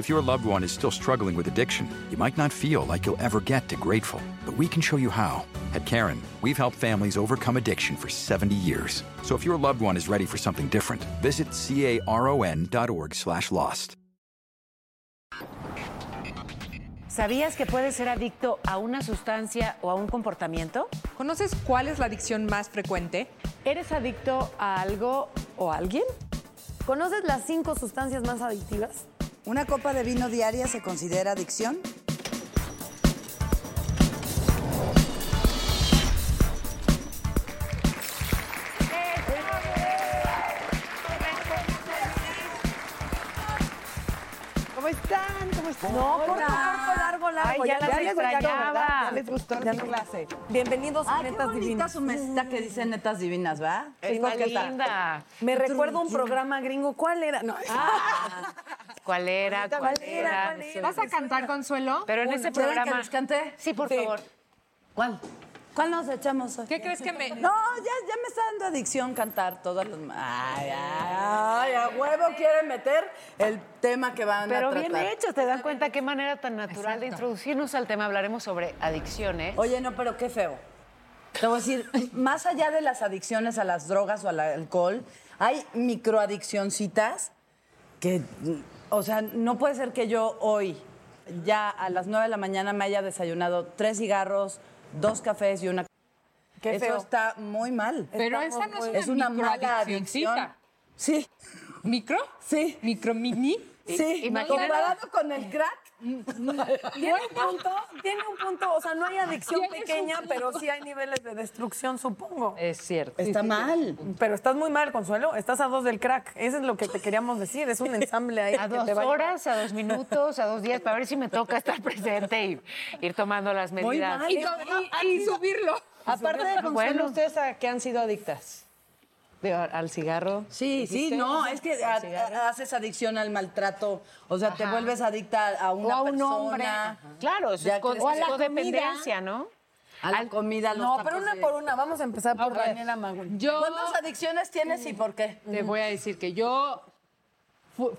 If your loved one is still struggling with addiction, you might not feel like you'll ever get to grateful, but we can show you how. At Karen, we've helped families overcome addiction for 70 years. So if your loved one is ready for something different, visit caron.org slash lost. ¿Sabías que puedes ser adicto a una sustancia o a un comportamiento? ¿Conoces cuál es la adicción más frecuente? ¿Eres adicto a algo o a alguien? ¿Conoces las cinco sustancias más adictivas? ¿Una copa de vino diaria se considera adicción? ¿Cómo están? ¿Cómo están? No, corto, hola. corto, largo, largo. Ay, ya las les gustó, extrañaba. Ya les gustó Ya mi no. clase. Bienvenidos a Ay, qué Netas bonita Divinas. su mesita que dice netas divinas, ¿va? Está ¿qué linda. Me recuerda un programa gringo. ¿Cuál era? No. ¿Cuál era? ¿Cuál, ¿Cuál era? ¿Cuál era? ¿Vas a cantar, Consuelo? Pero en ese ¿Quieren que programa... los cante? Sí, por Sí. favor. ¿Cuál? ¿Cuál nos echamos hoy? ¿Qué crees que me...? No, ya, ya me está dando adicción cantar todos los... Ay, ay, ay, a huevo quiere meter el tema que van Pero a tratar. bien hecho, ¿te dan cuenta qué manera tan natural de introducirnos al tema? Hablaremos sobre adicciones. Oye, no, pero qué feo. Te voy a decir, más allá de las adicciones a las drogas o al alcohol, hay microadiccioncitas que, o sea, no puede ser que yo hoy, ya a las 9 de la mañana, me haya desayunado tres cigarros, dos cafés y una... Qué Eso feo. está muy mal. Pero Estamos esa no es una, es una mala adicción. Sí, ¿Micro? sí, ¿Micro mini? sí. imagínate- Comparado con el crack. Tiene un punto, tiene un punto. O sea, no hay adicción pequeña, pero sí hay niveles de destrucción, supongo. Es cierto. Está mal. Pero estás muy mal, Consuelo. Estás a dos del crack. Eso es lo que te queríamos decir. Es un ensamble ahí. A que dos te va llevar. horas, a dos minutos, a dos días, para ver si me toca estar presente y ir tomando las Muy medidas. mal. Y, y- y subirlo. Aparte de Consuelo, Bueno. ¿ustedes a qué han sido adictas? Al cigarro. Sí, sí, no, es que a- a- haces adicción al maltrato, o sea, te vuelves adicta a una O a un persona. hombre. Claro, eso es crees que- es codependencia, ¿no? A la comida, a los No, pero una de- por una. Vamos a empezar por A ver. Daniela Magui. Yo ¿Cuántas adicciones tienes y por qué? te voy a decir que yo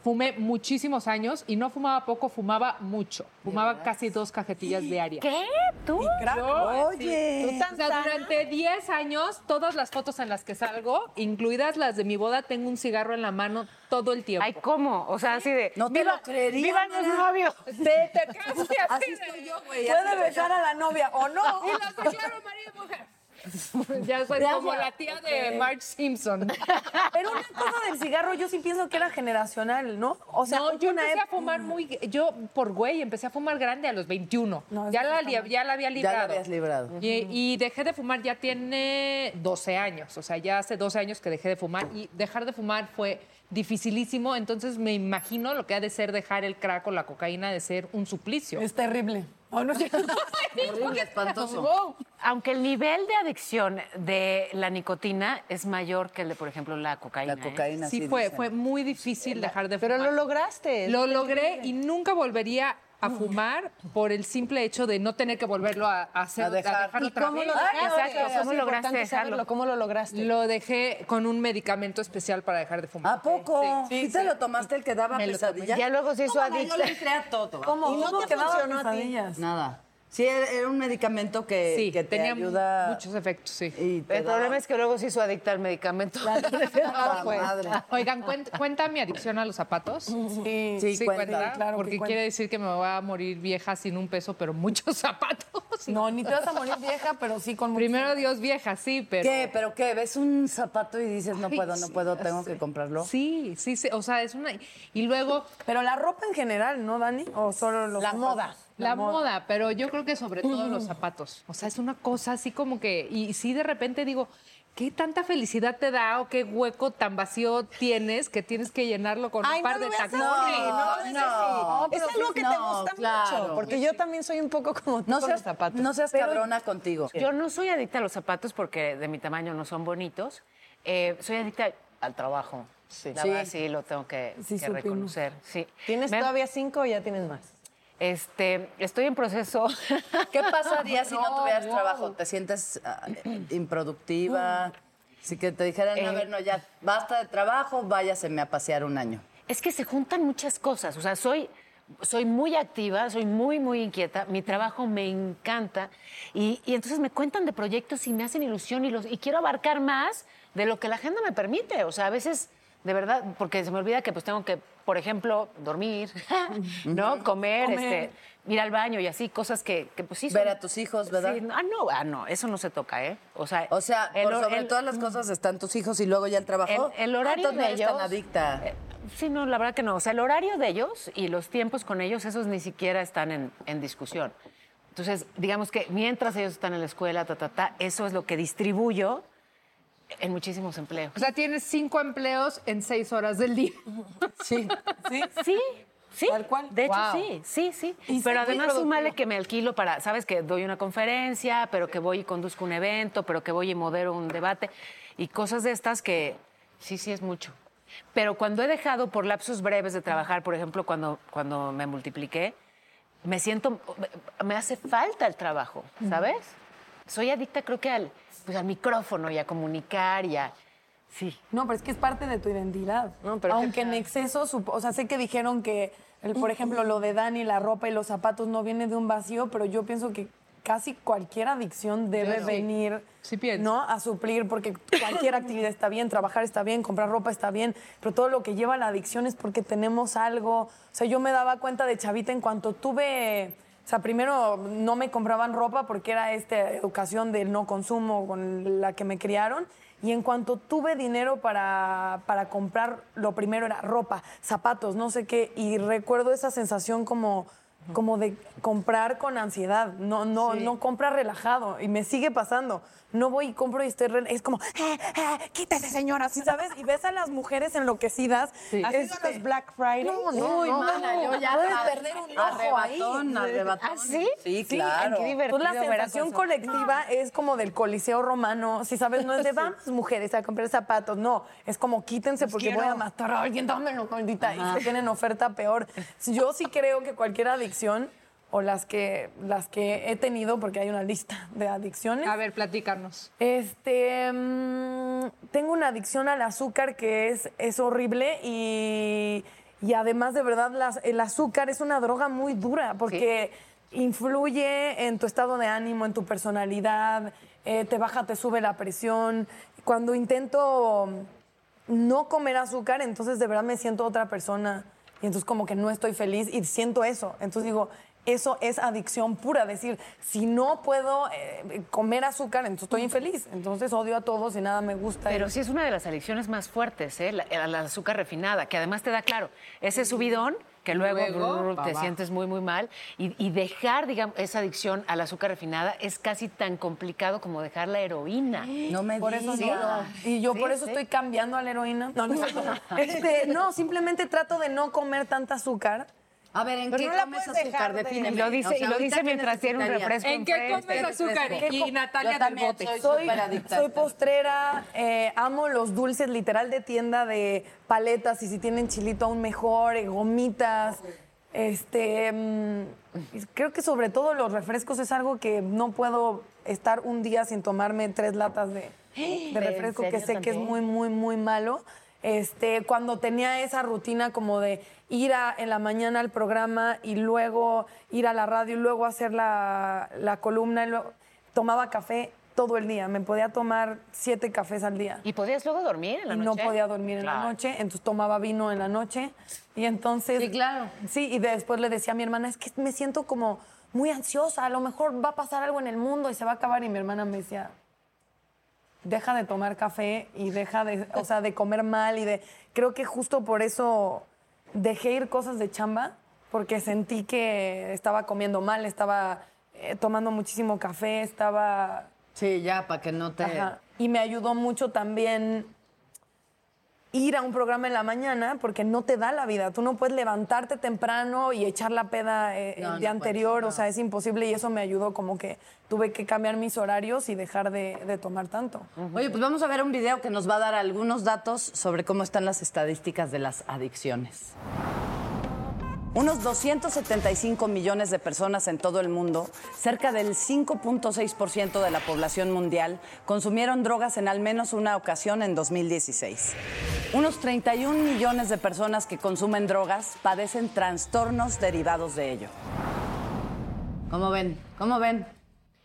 fumé muchísimos años y no fumaba poco, fumaba mucho. Fumaba casi dos cajetillas diarias. ¿Qué? ¿Tú? Yo, Oye, O sea, durante 10 años, todas las fotos en las que salgo, incluidas las de mi boda, tengo un cigarro en la mano todo el tiempo. Ay, ¿cómo? O sea, así de. No te ¡Viva, lo creería, ¡Vivan los novios! Te, te casi así así estoy yo, güey. Puede besar a la novia o no. Y los declaro marido y mujer. Ya soy como la tía de Marge Simpson. Pero una cosa del cigarro, yo sí pienso que era generacional, ¿no? O sea, no, yo una empecé a época- fumar muy... Yo, por güey, empecé a fumar grande a los 21. No, ya, la, li- ya la había Ya librado. la habías librado. Y, y dejé de fumar ya tiene 12 años. O sea, ya hace 12 años que dejé de fumar. Y dejar de fumar fue dificilísimo. Entonces me imagino lo que ha de ser dejar el crack o la cocaína de ser un suplicio. Es terrible. Oh, no sé. Horrible, espantoso. Wow. Aunque el nivel de adicción de la nicotina es mayor que el de, por ejemplo, la cocaína. La ¿eh? cocaína, sí. Sí, fue, dicen. fue muy difícil dejar de Pero fumar. lo lograste. Lo logré y nunca volvería a fumar por el simple hecho de no tener que volverlo a, a hacer, A dejar. dejar ¿Y otra ¿Cómo vez. lo dejaste? ¿cómo lograste lo lograste? Lo dejé con un medicamento especial para dejar de fumar. ¿A poco? Sí, ¿Sí, te lo tomaste el que daba pesadillas? Ya luego se hizo adicta. Yo le entré a todo. ¿Cómo? ¿Y no ¿Cómo te funcionó a ti? Nada. Sí, era un medicamento que, Sí, que te tenía ayuda... muchos efectos, sí. El problema es que luego se hizo adicta al medicamento. Ah, Pues, madre. Oigan, ¿cuenta, cuenta mi adicción a los zapatos? Sí, Sí, Sí, cuenta. cuenta, claro que porque cuenta. quiere decir que me voy a morir vieja sin un peso, pero muchos zapatos. Sí. No, ni te vas a morir vieja, pero sí con mucho- Primero Dios vieja, sí, pero... ¿Qué? ¿Pero qué? ¿Ves un zapato y dices, no Ay, puedo, no sí, puedo, tengo que comprarlo? Sí, sí, sí, o sea, es una... Y luego Pero la ropa en general, ¿no, Dani? ¿O solo los La zapatos? moda. la, moda. pero yo creo que sobre todo los zapatos. O sea, es una cosa así como que... Y sí, de repente digo, ¿qué tanta felicidad te da o qué hueco tan vacío tienes que tienes que llenarlo con Ay, un par no de tacones? no, No, es no, así. Es pero algo sí, que te no, gusta claro. mucho. Porque yo también soy un poco como tú No con seas, los zapatos. no seas cabrona contigo. Yo no soy adicta a los zapatos porque de mi tamaño no son bonitos. Eh, soy adicta al trabajo. Sí. La Sí. verdad sí lo tengo que, Sí, reconocer. Sí. ¿Tienes Me- todavía cinco o ya tienes más? Este, estoy en proceso. ¿Qué pasaría si no, No, tuvieras wow. trabajo? ¿Te sientes ah, improductiva? Si que te dijeran, a Eh. ver, no, ya basta de trabajo, váyaseme a pasear un año. Es que se juntan muchas cosas. O sea, soy, soy muy activa, soy muy, muy inquieta. Mi trabajo me encanta. Y, y entonces me cuentan de proyectos y me hacen ilusión y, los, y quiero abarcar más de lo que la agenda me permite. O sea, a veces, de verdad, porque se me olvida que pues tengo que, por ejemplo, dormir, ¿no? Comer, Comer. Este, ir al baño y así, cosas que, que pues sí Ver son- a tus hijos, ¿verdad? Sí, ah, no, ah, no, eso no se toca, ¿eh? O sea, O sea, el por hor- sobre el- todas las cosas están tus hijos y luego ya el trabajo. el, el horario de ellos. tan adicta. eh, sí, no, la verdad que no. O sea, el horario de ellos y los tiempos con ellos, esos ni siquiera están en, en discusión. Entonces, digamos que mientras ellos están en la escuela, ta, ta, ta, eso es lo que distribuyo en muchísimos empleos. O sea, tienes cinco empleos en seis horas del día. Sí, sí. Sí, sí. Tal cual. De hecho, Wow. sí, sí, sí. Y sí, pero muy además súmale que me alquilo para, sabes, que doy una conferencia, pero que voy y conduzco un evento, pero que voy y modero un debate y cosas de estas que sí, sí es mucho. Pero cuando he dejado por lapsos breves de trabajar, por ejemplo, cuando, cuando me multipliqué, me siento, me hace falta el trabajo, ¿sabes? Soy adicta creo que al, pues, al micrófono y a comunicar y a... Sí. No, pero es que es parte de tu identidad. No, pero- Aunque en exceso, o sea, sé que dijeron que, el, por ejemplo, lo de Dani, la ropa y los zapatos no viene de un vacío, pero yo pienso que casi cualquier adicción debe Claro. venir Sí pienso. ¿no? a suplir, porque cualquier actividad está bien, trabajar está bien, comprar ropa está bien, pero todo lo que lleva a la adicción es porque tenemos algo. O sea, yo me daba cuenta de chavita en cuanto tuve... O sea, primero no me compraban ropa porque era esta educación del no consumo con la que me criaron. Y en cuanto tuve dinero para, para comprar, lo primero era ropa, zapatos, no sé qué. Y recuerdo esa sensación como, como de comprar con ansiedad. No, no, no comprar relajado. Y me sigue pasando. No voy y compro y estoy re- Es como, eh, eh, quítese, señora, ¿sí sabes? Y ves a las mujeres enloquecidas. ¿Has ido a Este, los Black Friday? No, no, Uy, no, mana, yo ya puedes a- perder un ojo ahí. ¿Ah, sí? Sí, Sí, claro. qué divertido Pues la sensación colectiva es como del Coliseo Romano, si sabes, no es de vamos mujeres a comprar zapatos, no, es como quítense porque voy a matar a alguien, dámelo, maldita, y se tienen oferta peor. Yo sí creo que cualquier adicción, o las que, las que he tenido, porque hay una lista de adicciones. A ver, platícanos. Este, mm, tengo una adicción al azúcar que es, es horrible y, y además de verdad las- el azúcar es una droga muy dura porque influye en tu estado de ánimo, en tu personalidad, eh, te baja, te sube la presión. Cuando intento no comer azúcar, entonces de verdad me siento otra persona y entonces como que no estoy feliz y siento eso. Entonces digo, eso es adicción pura, decir, si no puedo eh, comer azúcar, entonces estoy infeliz, entonces odio a todos y nada me gusta. Pero sí es una de las adicciones más fuertes, ¿eh? La, la- la azúcar refinada, que además te da, claro, ese subidón que luego, Luego, brr, pa' te sientes muy, muy mal. Y, y dejar, digamos, esa adicción al azúcar refinada es casi tan complicado como dejar la heroína. No me Por eso digas. no. Y yo por eso sí. estoy cambiando a la heroína. No, no, este, no, simplemente trato de no comer tanta azúcar. A ver, ¿en Pero qué no la comes puedes dejar azúcar? de- Defíneme. Y lo dice, O sea, y lo dice ¿qué mientras tiene un refresco. ¿En qué comes azúcar? Y Natalia del también bote. soy Soy, postrera, eh, amo los dulces literal de tienda de paletas y si tienen chilito aún mejor, eh, gomitas. Este, mm, creo que sobre todo los refrescos es algo que no puedo estar un día sin tomarme tres latas de, de refresco que sé que es muy, muy, muy malo. Este, cuando tenía esa rutina como de ir a- en la mañana al programa y luego ir a la radio y luego hacer la, la columna, y luego, tomaba café todo el día. Me podía tomar siete cafés al día. ¿Y podías luego dormir en la Y noche? no podía dormir en la noche, entonces tomaba vino en la noche. Y entonces. Sí, claro. Sí, y después le decía a mi hermana, es que me siento como muy ansiosa, a lo mejor va a pasar algo en el mundo y se va a acabar. Y mi hermana me decía, deja de tomar café y deja de, o sea, de comer mal y de... Creo que justo por eso dejé ir cosas de chamba, porque sentí que estaba comiendo mal, estaba eh, tomando muchísimo café, estaba... Sí, ya, para que no te... Ajá. Y me ayudó mucho también ir a un programa en la mañana porque no te da la vida. Tú no puedes levantarte temprano y echar la peda eh, No, el día no puedes, anterior, no. o sea, es imposible y eso me ayudó como que tuve que cambiar mis horarios y dejar de, de tomar tanto. Oye, pues vamos a ver un video que nos va a dar algunos datos sobre cómo están las estadísticas de las adicciones. Unos 275 millones de personas en todo el mundo, cerca del 5.6% de la población mundial, consumieron drogas en al menos una ocasión en 2016. Unos 31 millones de personas que consumen drogas padecen trastornos derivados de ello. ¿Cómo ven? ¿Cómo ven?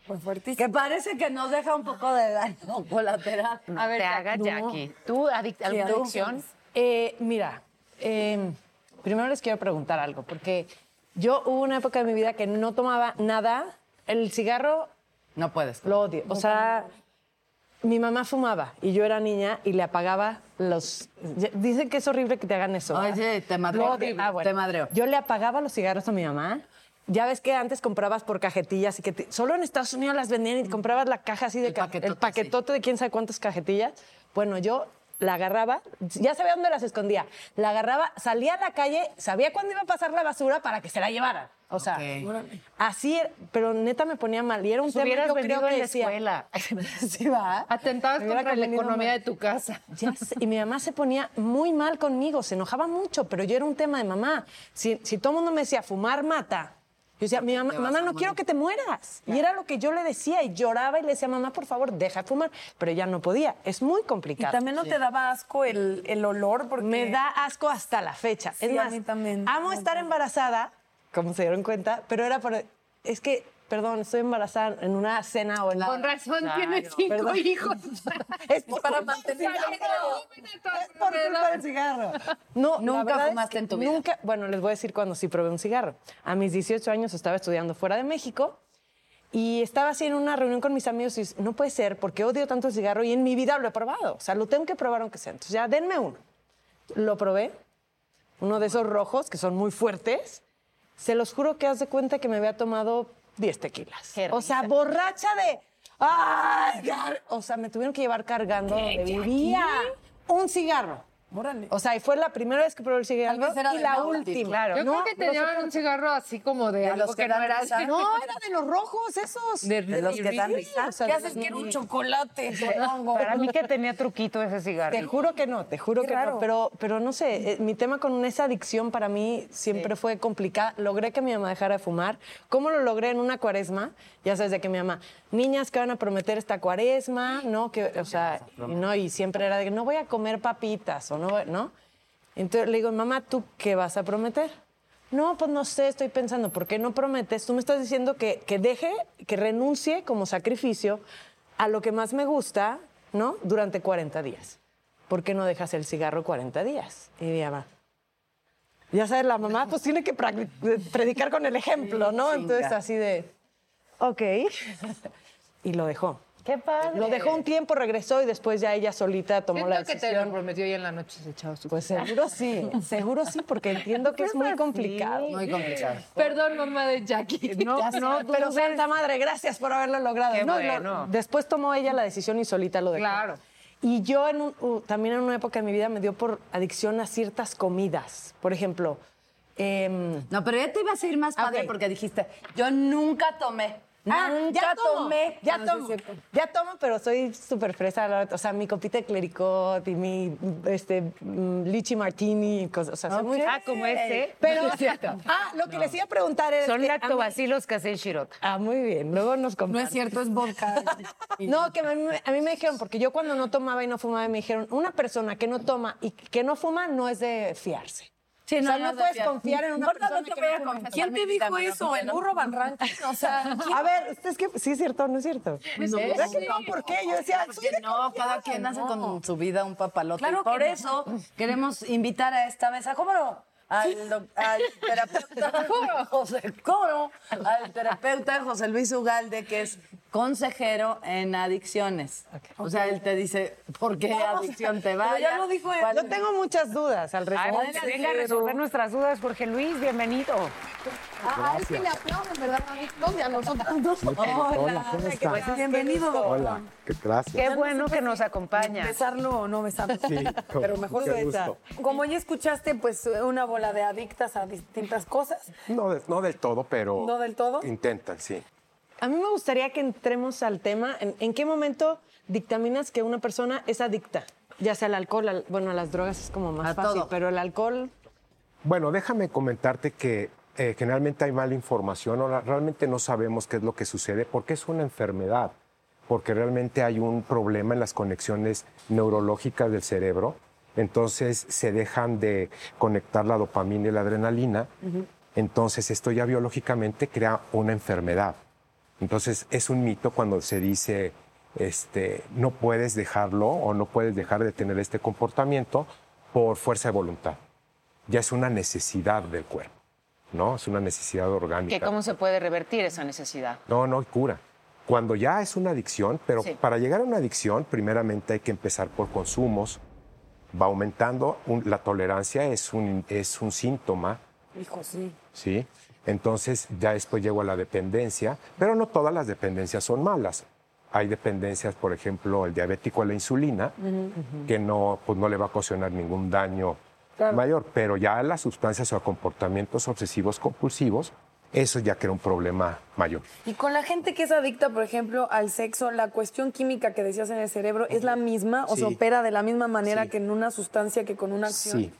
Pues fuertísimo. Que parece que nos deja un poco de daño colateral. A ver, te hagas, Jackie. ¿Tú, adic alguna tú. adicción? Eh, mira, eh, primero les quiero preguntar algo, porque yo hubo una época de mi vida que no tomaba nada. El cigarro No puedes. lo odio. O sea, mi mamá fumaba y yo era niña y le apagaba los... Dicen que es horrible que te hagan eso. Sí, te madreo. Ah, bueno. Te madreo. Yo le apagaba los cigarros a mi mamá. Ya ves que antes comprabas por cajetillas y que te- solo en Estados Unidos las vendían y comprabas la caja así de El ca- paquetote, el paquetote de quién sabe cuántas cajetillas. Bueno, yo la agarraba, ya sabía dónde las escondía. La agarraba, salía a la calle, sabía cuándo iba a pasar la basura para que se la llevaran. O sea, así, era, pero neta me ponía mal. Y era un tema yo creo que decía, escuela. Sí, va. Atentabas contra la economía de tu casa. Ya sé, y mi mamá se ponía muy mal conmigo, se enojaba mucho, pero yo era un tema de mamá. Si, si todo el mundo me decía, fumar mata, yo decía, mi mamá, mamá, no morir". quiero que te mueras. Y era lo que yo le decía y lloraba y le decía, mamá, por favor, deja de fumar. Pero ya no podía, es muy Y complicado. también no te daba asco el, el olor porque... Me da asco hasta la fecha. Sí, es a más, mí también. amo estar embarazada, como se dieron cuenta, pero era por... Es que, perdón, estoy embarazada en una cena o en... Con razón tienes cinco Perdón. hijos. Es Para mantener- cigarro. Es por culpa del cigarro. No, la Nunca fumaste que en tu vida. Nunca, bueno, les voy a decir cuando sí probé un cigarro. A mis 18 años estaba estudiando fuera de México y estaba así en una reunión con mis amigos y no puede ser porque odio tanto el cigarro y en mi vida lo he probado. O sea, lo tengo que probar aunque sea. Entonces ya denme uno. Lo probé, uno de esos rojos que son muy fuertes. Se los juro que haz de cuenta que me había tomado 10 tequilas. O sea, borracha de... ¡Ay! O sea, me tuvieron que llevar cargando donde vivía un cigarro. Órale. O sea, y fue la primera vez que probé el cigarro y la última. claro. Yo No, creo que te un cigarro así como de, De algo los que, que no era risa. No, era de los rojos esos. De, De los que dan risa. o sea, ¿Qué haces? Quiero un chocolate. supongo. Para mí que tenía truquito ese cigarro. Te juro que no, te juro Qué que raro. no. Pero, pero no sé, eh, mi tema con esa adicción para mí siempre fue complicada. Logré que mi mamá dejara de fumar. ¿Cómo lo logré en una cuaresma? Ya sabes de que mi mamá, niñas que van a prometer esta cuaresma, ¿no? Que, o sea, no, y siempre era de que no voy a comer papitas o no, ¿no? Entonces le digo, mamá, ¿tú qué vas a prometer? No, pues no sé, estoy pensando, ¿por qué no prometes? Tú me estás diciendo que, que deje, que renuncie como sacrificio a lo que más me gusta, ¿no? Durante 40 días. ¿Por qué no dejas el cigarro 40 días? Y mi mamá, ya sabes, la mamá pues tiene que predicar con el ejemplo, ¿no? Entonces así de, ok. y lo dejó. Qué padre. Lo dejó un tiempo, regresó y después ya ella solita tomó Siento la que te lo decisión. prometió y en la noche se echaba su... Pues seguro sí, seguro sí, porque entiendo que es muy complicado. Muy complicado. Perdón, mamá de Jackie. No, no, pero Santa Madre, gracias por haberlo logrado. Qué No, lo- bueno. después tomó ella la decisión y solita lo dejó. Claro. Y yo en un- uh, también en una época de mi vida me dio por adicción a ciertas comidas. Por ejemplo, em, No, pero ya te ibas a ir más padre porque dijiste, yo nunca tomé. Ah, nunca ya tomo, tomé. Ya No, es tomo. ya tomo, pero soy súper fresa. O sea, mi copita de clericot y mi este, mm, lichi martini. y cosas, o sea, soy muy Ah, como este. Pero, ah, lo que les iba a preguntar es. Son lactobacilos que hace el shirota. Ah, muy bien. Luego nos No comparten. es cierto, es vodka. No, que a mí, me- a mí me dijeron, porque yo cuando no tomaba y no fumaba, me dijeron, una persona que no toma y que no fuma no es de fiarse. Sí, o sea, no, no, no puedes confiar en una persona no te que voy a no fuma. confesar. ¿Quién te dijo eso? ¿El burro Van Ranking? O sea, ¿quién? A ver, es que sí es cierto, no es cierto. No, ¿Verdad que no? ¿Por qué? Yo decía, soy Porque de no, cada quien hace con su vida un papalote. Claro y por que no. eso queremos invitar a esta mesa. ¿Cómo no? Al, doc- al terapeuta José Coro, al terapeuta José Luis Ugalde, que es consejero en adicciones. O sea, él te dice por qué adicción te va. Ya lo dijo él. Yo tengo muchas dudas al respecto. bueno, venga a resolver nuestras dudas, Jorge Luis, bienvenido. A él sí le aplauden, ¿verdad, a nosotros. Hola, ¿cómo estás? Bienvenido, doctor. Hola, qué gracias. Qué bueno que nos acompaña. Besarlo o no besarlo. Sí, con Pero mejor besar. gusto. Como ya escuchaste, pues una bola de adictas a distintas cosas. No, de- no del todo, pero. ¿No del todo? Intentan, sí. A mí me gustaría que entremos al tema. ¿En, en qué momento dictaminas que una persona es adicta? Ya sea al alcohol, al- bueno, a las drogas es como más A fácil, todo. pero el alcohol, Bueno, déjame comentarte que eh, generalmente hay mala información o la- realmente no sabemos qué es lo que sucede porque es una enfermedad, porque realmente hay un problema en las conexiones neurológicas del cerebro, entonces se dejan de conectar la dopamina y la adrenalina, entonces esto ya biológicamente crea una enfermedad. Entonces es un mito cuando se dice, este, no puedes dejarlo o no puedes dejar de tener este comportamiento por fuerza de voluntad ya es una necesidad del cuerpo, ¿no? Es una necesidad orgánica. ¿Que ¿Cómo se puede revertir esa necesidad? No, no hay cura. Cuando ya es una adicción, pero Sí. para llegar a una adicción, primeramente hay que empezar por consumos. Va aumentando, un- la tolerancia es un, es un síntoma, Hijo, sí. ¿sí? Entonces ya después llego a la dependencia, pero no todas las dependencias son malas. Hay dependencias, por ejemplo, el diabético a la insulina, que no, pues no le va a ocasionar ningún daño mayor, pero ya las sustancias o comportamientos obsesivos compulsivos, eso ya crea un problema mayor. Y con la gente que es adicta, por ejemplo, al sexo, la cuestión química que decías en el cerebro es la misma o se Sí. opera de la misma manera Sí. que en una sustancia que con una acción. Sí,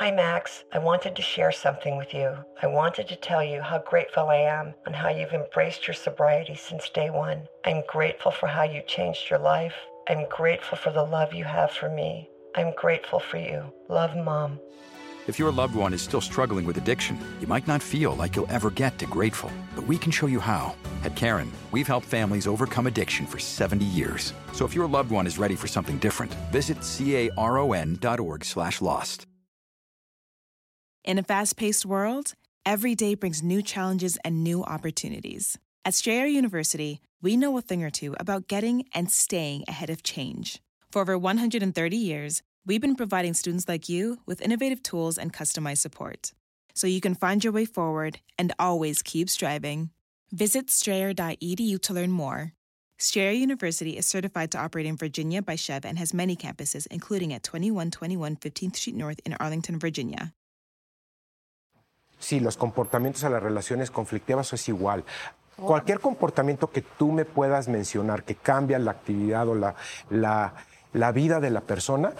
Hi, Max. I wanted to share something with you. I wanted to tell you how grateful I am and how you've embraced your sobriety since day one. I'm grateful for how you changed your life. I'm grateful for the love you have for me. I'm grateful for you. Love, Mom. If your loved one is still struggling with addiction, you might not feel like you'll ever get to grateful, but we can show you how. At Karen, we've helped families overcome addiction for 70 years. So if your loved one is ready for something different, visit caron.org slash lost. In a fast paced world, every day brings new challenges and new opportunities. At Strayer University, we know a thing or two about getting and staying ahead of change. For over 130 years, we've been providing students like you with innovative tools and customized support. So you can find your way forward and always keep striving. Visit strayer.edu to learn more. Strayer University is certified to operate in Virginia by Chev and has many campuses, including at 2121 15th Street North in Arlington, Virginia. sí, los comportamientos a las relaciones conflictivas es igual. Cualquier comportamiento que tú me puedas mencionar que cambia la actividad o la, la, la vida de la persona,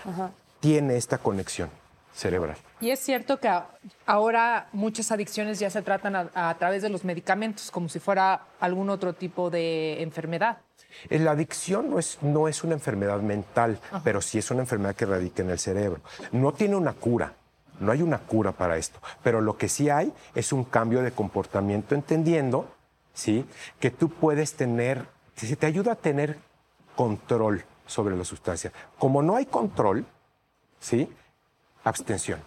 tiene esta conexión cerebral. Y es cierto que ahora muchas adicciones ya se tratan a, a través de los medicamentos, como si fuera algún otro tipo de enfermedad. Eh, La adicción no es, no es una enfermedad mental, pero sí es una enfermedad que radica en el cerebro. No tiene una cura, no hay una cura para esto, pero lo que sí hay es un cambio de comportamiento entendiendo, ¿sí? Que tú puedes tener, si te ayuda a tener control sobre la sustancia. Como no hay control, ¿sí? Abstención.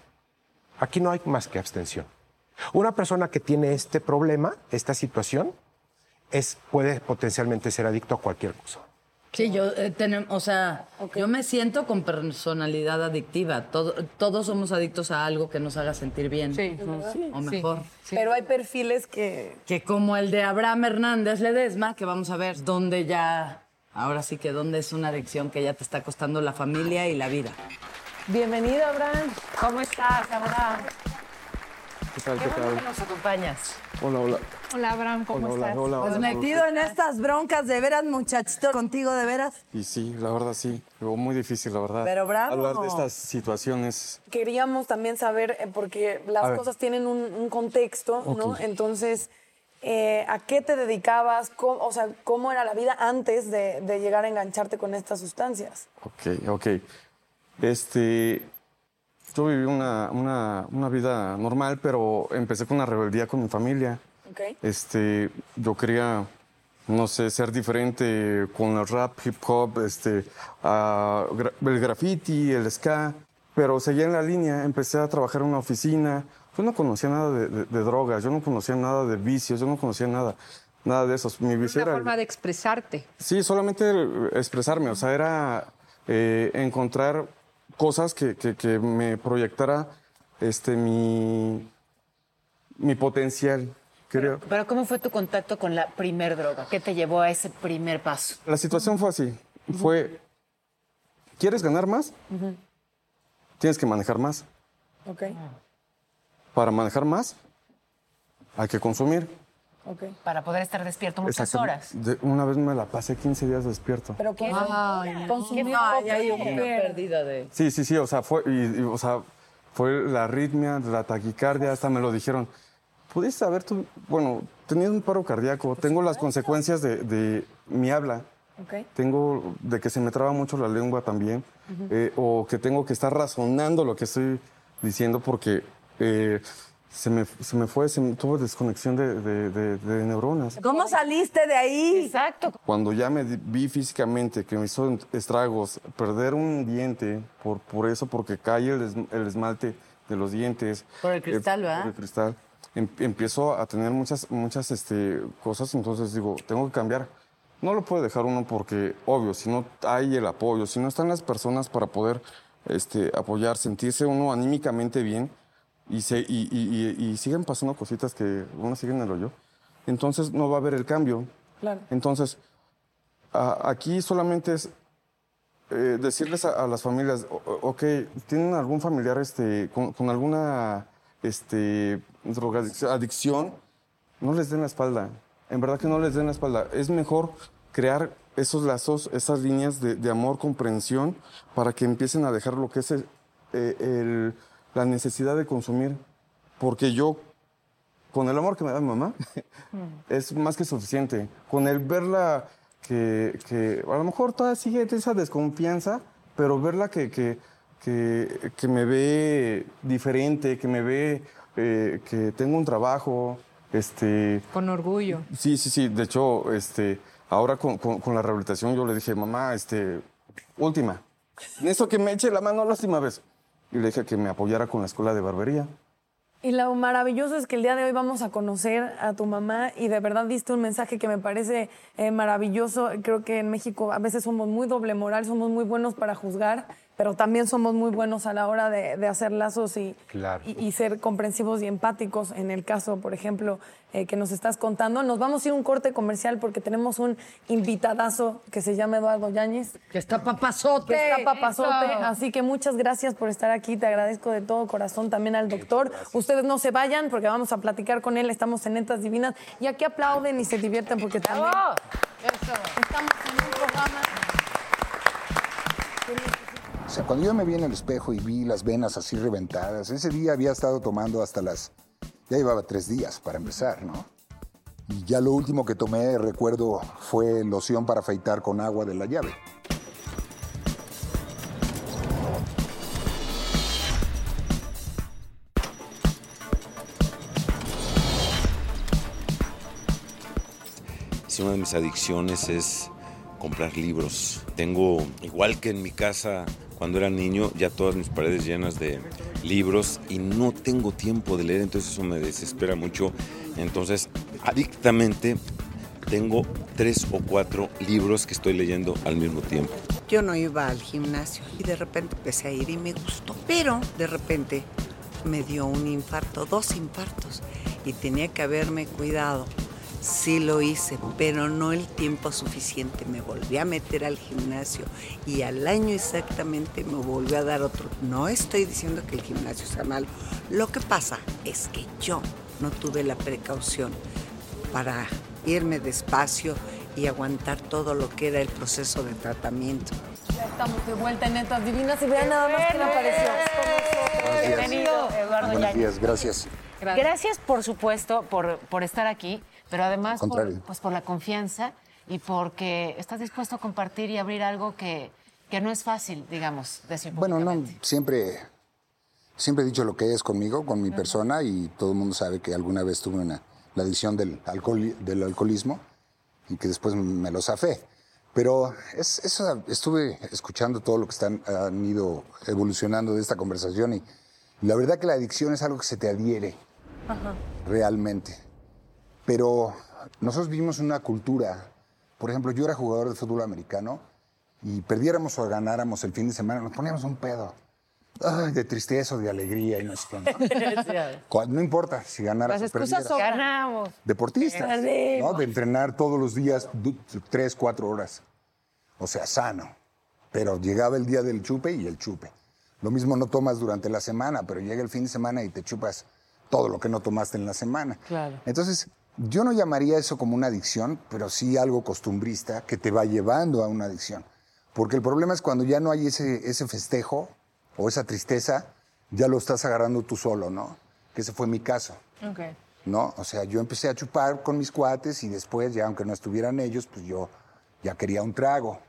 Aquí no hay más que abstención. Una persona que tiene este problema, esta situación, es, puede potencialmente ser adicto a cualquier cosa. Sí, yo eh, tenem- o sea, yo me siento con personalidad adictiva. Todo- todos somos adictos a algo que nos haga sentir bien. Sí. O mejor. Pero hay perfiles que Que como el de Abraham Hernández Ledesma, que vamos a ver dónde ya, ahora sí que dónde es una adicción que ya te está costando la familia y la vida. bienvenido, Abraham. ¿Cómo estás, Abraham? ¿Qué tal? Qué ¿Qué bueno que tal? nos acompañas. Hola, hola. Hola, Abraham, ¿cómo Hola, hola, estás? hola, Pues hola. metido en estas broncas de veras, muchachito, contigo de veras. Y sí, la verdad sí. Pero muy difícil, la verdad. Pero bravo. Hablar de estas situaciones. queríamos también saber, eh, porque A las ver. cosas tienen un, un contexto, ¿no? Entonces, eh, ¿a qué te dedicabas? ¿Cómo, o sea, ¿cómo era la vida antes de, de llegar a engancharte con estas sustancias? Ok, ok. Este. Yo viví una, una, una vida normal, pero empecé con una rebeldía con mi familia. ¿Ok? Este, yo quería, no sé, ser diferente con el rap, hip hop, este, gra- el graffiti, el ska. pero seguía en la línea, empecé a trabajar en una oficina. Yo no conocía nada de, de- de drogas, yo no conocía nada de vicios, yo no conocía nada, nada de eso. Mi vicio Una era... forma de expresarte. Sí, solamente expresarme, o sea, era eh, encontrar cosas que, que- que me proyectara este, mi, mi potencial, creo. Pero ¿cómo fue tu contacto con la primer droga? ¿Qué te llevó a ese primer paso? La situación fue así, fue, ¿quieres ganar más? Tienes que manejar más. Ok, Para manejar más, hay que consumir. ok. Para poder estar despierto muchas horas. De- una vez me la pasé 15 días despierto. Pero que consumir No, poco, ahí hay una pérdida de... Sí, sí, sí, o sea, fue, y- y, o sea, fue la arritmia, la taquicardia, hasta me lo dijeron. ¿Pudiste haber tú, bueno, tenido un paro cardíaco? Tengo las consecuencias de, de mi habla. Ok. Tengo de que se me traba mucho la lengua también, eh, o que tengo que estar razonando lo que estoy diciendo porque eh, se, me, se me fue, se me, tuve desconexión de, de- de- de neuronas. ¿Cómo saliste de ahí? Exacto. Cuando ya me vi físicamente que me hizo estragos, perder un diente por, por eso, porque cae el, es- el esmalte de los dientes. Por el cristal, eh, ¿verdad? Por el cristal. Em- empiezo a tener muchas, muchas este, cosas, entonces digo, tengo que cambiar. No lo puede dejar uno porque, obvio, si no hay el apoyo, si no están las personas para poder este, apoyar, sentirse uno anímicamente bien y, se, y, y- y- y siguen pasando cositas que uno sigue en el hoyo, entonces no va a haber el cambio. Claro. Entonces, a- aquí solamente es eh, decirles a, a las familias, ok, ¿tienen algún familiar este, con, con alguna este, adicción? No les den la espalda. En verdad que no les den la espalda. Es mejor crear esos lazos, esas líneas de, de amor, comprensión, para que empiecen a dejar lo que es el- eh, el- la necesidad de consumir. Porque yo con el amor que me da mi mamá, es más que suficiente. Con el verla que, que a lo mejor todavía sigue esa desconfianza, pero verla que, que, que, que me ve diferente, que me ve eh, que tengo un trabajo, este, Con orgullo. Sí, sí, sí. De hecho, este, ahora con, con- con la rehabilitación yo le dije, mamá, este, última. Necesito que me eche la mano la última vez. Y le dije que me apoyara con la escuela de barbería. Y lo maravilloso es que el día de hoy vamos a conocer a tu mamá y de verdad diste un mensaje que me parece eh, maravilloso. Creo que en México a veces somos muy doble moral, somos muy buenos para juzgar, pero también somos muy buenos a la hora de, de hacer lazos y, Claro. y, y ser comprensivos y empáticos. En el caso, por ejemplo, eh, que nos estás contando. Nos vamos a ir a un corte comercial porque tenemos un invitadazo que se llama Eduardo Yáñez. Que está papazote. Que está papazote. Eso. Así que muchas gracias por estar aquí. Te agradezco de todo corazón también al doctor. Ustedes no se vayan porque vamos a platicar con él. Estamos en Netas Divinas. Y aquí aplauden y se divierten porque también estamos en un programa. O sea, cuando yo me vi en el espejo y vi las venas así reventadas, ese día había estado tomando hasta las... Ya llevaba tres días para empezar, ¿no? Y ya lo último que tomé, recuerdo, fue loción para afeitar con agua de la llave. Una de mis adicciones es comprar libros. Tengo, igual que en mi casa cuando era niño, ya todas mis paredes llenas de libros y no tengo tiempo de leer, entonces eso me desespera mucho. Entonces, adictamente, tengo tres o cuatro libros que estoy leyendo al mismo tiempo. Yo no iba al gimnasio y de repente empecé a ir y me gustó. Pero de repente me dio un infarto, dos infartos y tenía que haberme cuidado. Sí lo hice, pero no el tiempo suficiente. Me volví a meter al gimnasio y al año exactamente me volvió a dar otro. No estoy diciendo que el gimnasio sea malo. Lo que pasa es que yo no tuve la precaución para irme despacio y aguantar todo lo que era el proceso de tratamiento. Ya estamos de vuelta en Netas Divinas y vean nada más quién apareció. Bienvenido, Eduardo Buenos días, gracias. Gracias, por supuesto, por, por estar aquí, pero además por, pues, por la confianza y porque estás dispuesto a compartir y abrir algo que, que no es fácil, digamos, decir Bueno, no, siempre, siempre he dicho lo que es conmigo, con mi persona, y todo el mundo sabe que alguna vez tuve una, la adicción del, alcohol, del alcoholismo y que después me lo zafé. Pero es, eso, estuve escuchando todo lo que están, han ido evolucionando de esta conversación y la verdad que la adicción es algo que se te adhiere realmente. Pero nosotros vivimos una cultura, por ejemplo, yo era jugador de fútbol americano y perdiéramos o ganáramos el fin de semana, nos poníamos un pedo. Ay, de tristeza o de alegría y no. Cuando- No importa si ganaras Las o perdieras. Ganamos. Deportistas. ¿no? De entrenar todos los días, tres, cuatro horas. O sea, sano. Pero llegaba el día del chupe y el chupe. Lo mismo no tomas durante la semana, pero llega el fin de semana y te chupas todo lo que no tomaste en la semana. Claro. Entonces, yo no llamaría eso como una adicción, pero sí algo costumbrista que te va llevando a una adicción. Porque el problema es cuando ya no hay ese, ese festejo o esa tristeza, ya lo estás agarrando tú solo, ¿no? Que ese fue mi caso. Ok. ¿no? O sea, yo empecé a chupar con mis cuates y después, ya aunque no estuvieran ellos, pues yo ya quería un trago.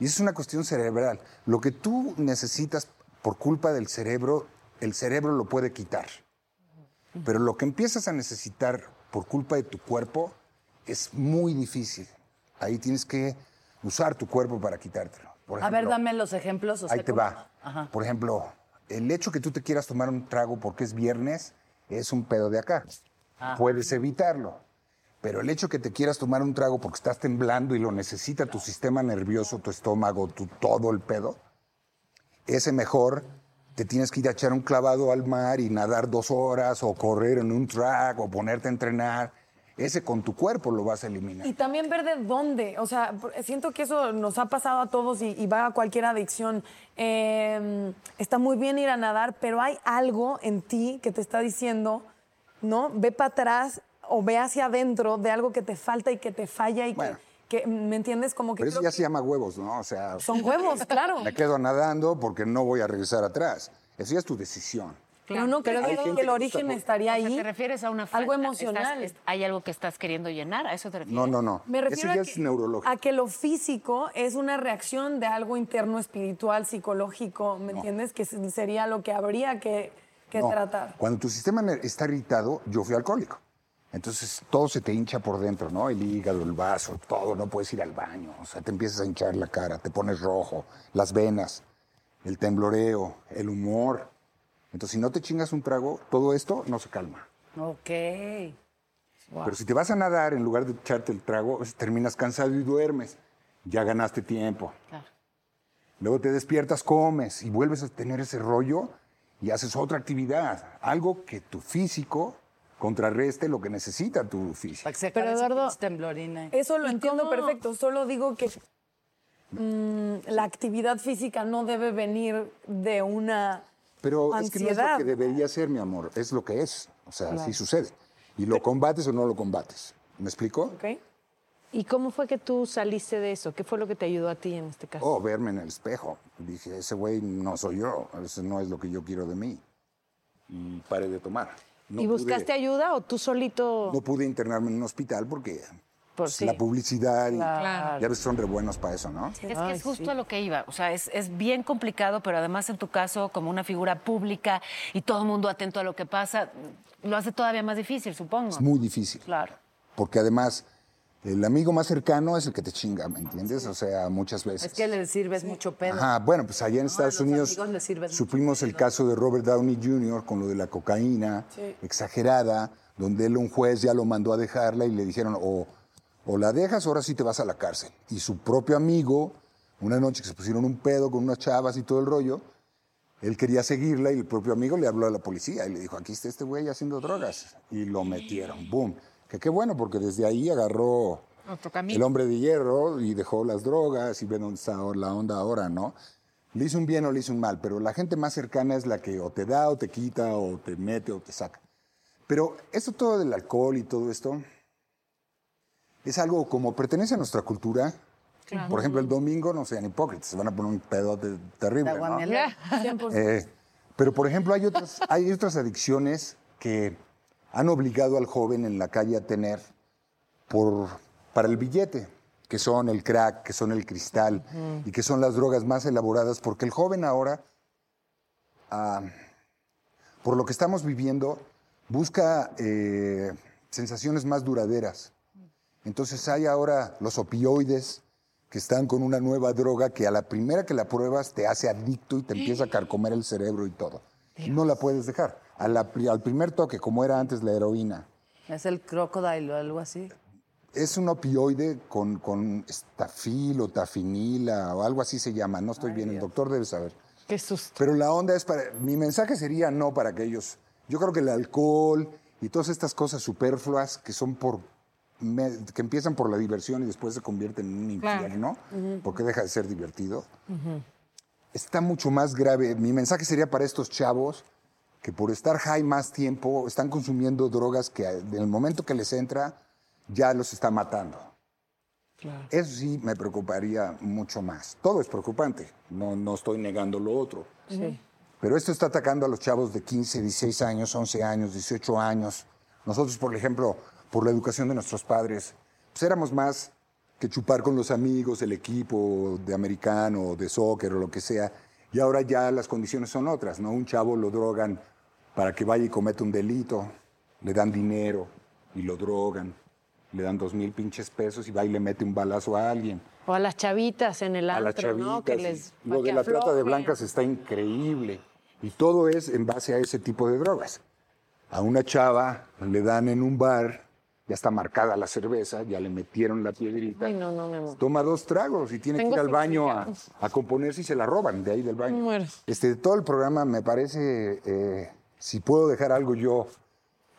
Y eso es una cuestión cerebral. Lo que tú necesitas por culpa del cerebro, el cerebro lo puede quitar. Pero lo que empiezas a necesitar por culpa de tu cuerpo es muy difícil. Ahí tienes que usar tu cuerpo para quitártelo. Por a ver, ejemplo, dame los ejemplos. o sea, Ahí te ¿cómo? va. Ajá. Por ejemplo, el hecho que tú te quieras tomar un trago porque es viernes es un pedo de acá. Ah. Puedes evitarlo. Pero el hecho que te quieras tomar un trago porque estás temblando y lo necesita tu sistema nervioso, tu estómago, tu todo el pedo, ese mejor te tienes que ir a echar un clavado al mar y nadar dos horas o correr en un track o ponerte a entrenar. Ese con tu cuerpo lo vas a eliminar. Y también ver de dónde, o sea, siento que eso nos ha pasado a todos y, y va a cualquier adicción. Eh, está muy bien ir a nadar, pero hay algo en ti que te está diciendo, ¿no? Ve para atrás o ve hacia adentro de algo que te falta y que te falla y Bueno. que, que, ¿me entiendes? Como que Pero eso ya se llama huevos, ¿no? O sea, Son huevos, claro. Me quedo nadando porque no voy a regresar atrás. Eso ya es tu decisión. Pero no creo Hay que el origen gusta- estaría O sea, ahí. ¿Te refieres a una Algo falta? emocional. Estás- es- ¿Hay algo que estás queriendo llenar? ¿A eso te refieres? No, no, no. Me refiero Eso ya a es que, neurológico. a que lo físico es una reacción de algo interno, espiritual, psicológico, ¿me entiendes? Que sería lo que habría que, que No. tratar. Cuando tu sistema está irritado, yo fui alcohólico. Entonces todo se te hincha por dentro, ¿no? El hígado, el vaso, todo, no puedes ir al baño. O sea, te empiezas a hinchar la cara, te pones rojo, las venas, el tembloreo, el humor. Entonces, si no te chingas un trago, todo esto no se calma. Ok. Pero si te vas a nadar, en lugar de echarte el trago, pues, terminas cansado y duermes. Ya ganaste tiempo. Claro. Luego te despiertas, comes y vuelves a tener ese rollo y haces otra actividad. Algo que tu físico contrarreste lo que necesita tu físico. Pero Eduardo, temblorina. Eso lo entiendo perfecto, solo digo que mm, la actividad física no debe venir de una Pero es que no es lo ansiedad. que debería ser, mi amor. Es lo que es. O sea, Claro. así sucede. Y lo combates o no lo combates. ¿Me explico? ¿Y cómo fue que tú saliste de eso? ¿Qué fue lo que te ayudó a ti en este caso? Oh, verme en el espejo. Dije, ese güey no soy yo. Ese no es lo que yo quiero de mí. Y paré de tomar. No ¿Y pude- buscaste ayuda o tú solito? No pude internarme en un hospital porque Por pues, sí. la publicidad y Claro. ya ves son re buenos para eso, ¿no? Es que es justo a lo que iba. O sea, es, es bien complicado, pero además en tu caso, como una figura pública y todo el mundo atento a lo que pasa, lo hace todavía más difícil, supongo. Es muy difícil. Claro. Porque además el amigo más cercano es el que te chinga, ¿me entiendes? O sea, muchas veces. Es que le sirves mucho pedo. Ajá, bueno, pues allá en Estados Unidos supimos el caso de Robert Downey Jr. con lo de la cocaína Sí. exagerada, donde él un juez ya lo mandó a dejarla y le dijeron o, o la dejas o ahora sí te vas a la cárcel. Y su propio amigo, una noche que se pusieron un pedo con unas chavas y todo el rollo, él quería seguirla y el propio amigo le habló a la policía y le dijo, aquí está este güey haciendo drogas. Y lo metieron, boom. Que qué bueno, porque desde ahí agarró Otro camino. el hombre de hierro y dejó las drogas y ve dónde está la onda ahora, ¿no? Le hizo un bien o le hizo un mal, pero la gente más cercana es la que o te da o te quita o te mete o te saca. Pero esto todo del alcohol y todo esto es algo como pertenece a nuestra cultura. Claro. Por ejemplo, el domingo no sean hipócritas, se van a poner un pedote terrible, ¿no? Eh, pero, por ejemplo, hay otras, hay otras adicciones que han obligado al joven en la calle a tener por, para el billete, que son el crack, que son el cristal y que son las drogas más elaboradas, porque el joven ahora, ah, por lo que estamos viviendo, busca eh, sensaciones más duraderas. Entonces hay ahora los opioides, que están con una nueva droga que a la primera que la pruebas te hace adicto y te empieza a carcomer el cerebro y todo. No la puedes dejar. A la al primer toque, como era antes la heroína, Es el crocodile o algo así. es un opioide con, con estafil o tafinila o algo así se llama. No estoy bien, el doctor debe saber. Qué susto. Pero la onda es para. Mi mensaje sería no para aquellos. Yo creo que el alcohol y todas estas cosas superfluas que son por. que empiezan por la diversión y después se convierten en un Claro. infierno, porque deja de ser divertido. Está mucho más grave. Mi mensaje sería para estos chavos que por estar high más tiempo están consumiendo drogas que en el momento que les entra ya los está matando. Eso sí me preocuparía mucho más. Todo es preocupante, no, no estoy negando lo otro. Sí. Pero esto está atacando a los chavos de 15, 16 años, 11 años, 18 años. Nosotros, por ejemplo, por la educación de nuestros padres, pues éramos más que chupar con los amigos, el equipo de americano, de soccer o lo que sea. Y ahora ya las condiciones son otras, ¿no? Un chavo lo drogan para que vaya y cometa un delito, le dan dinero y lo drogan, le dan dos mil pinches pesos y va y le mete un balazo a alguien. O a las chavitas en el A las antro, ¿no? Que chavitas, les, y Lo pa' de que la trata de blancas está increíble. Y todo es en base a ese tipo de drogas. A una chava le dan en un bar, ya está marcada la cerveza, ya le metieron la piedrita. Ay, no, no, me muero. Toma dos tragos y tiene Tengo que ir al baño a, a componerse y se la roban de ahí del baño. Muero. Este, todo el programa me parece, eh, si puedo dejar algo yo,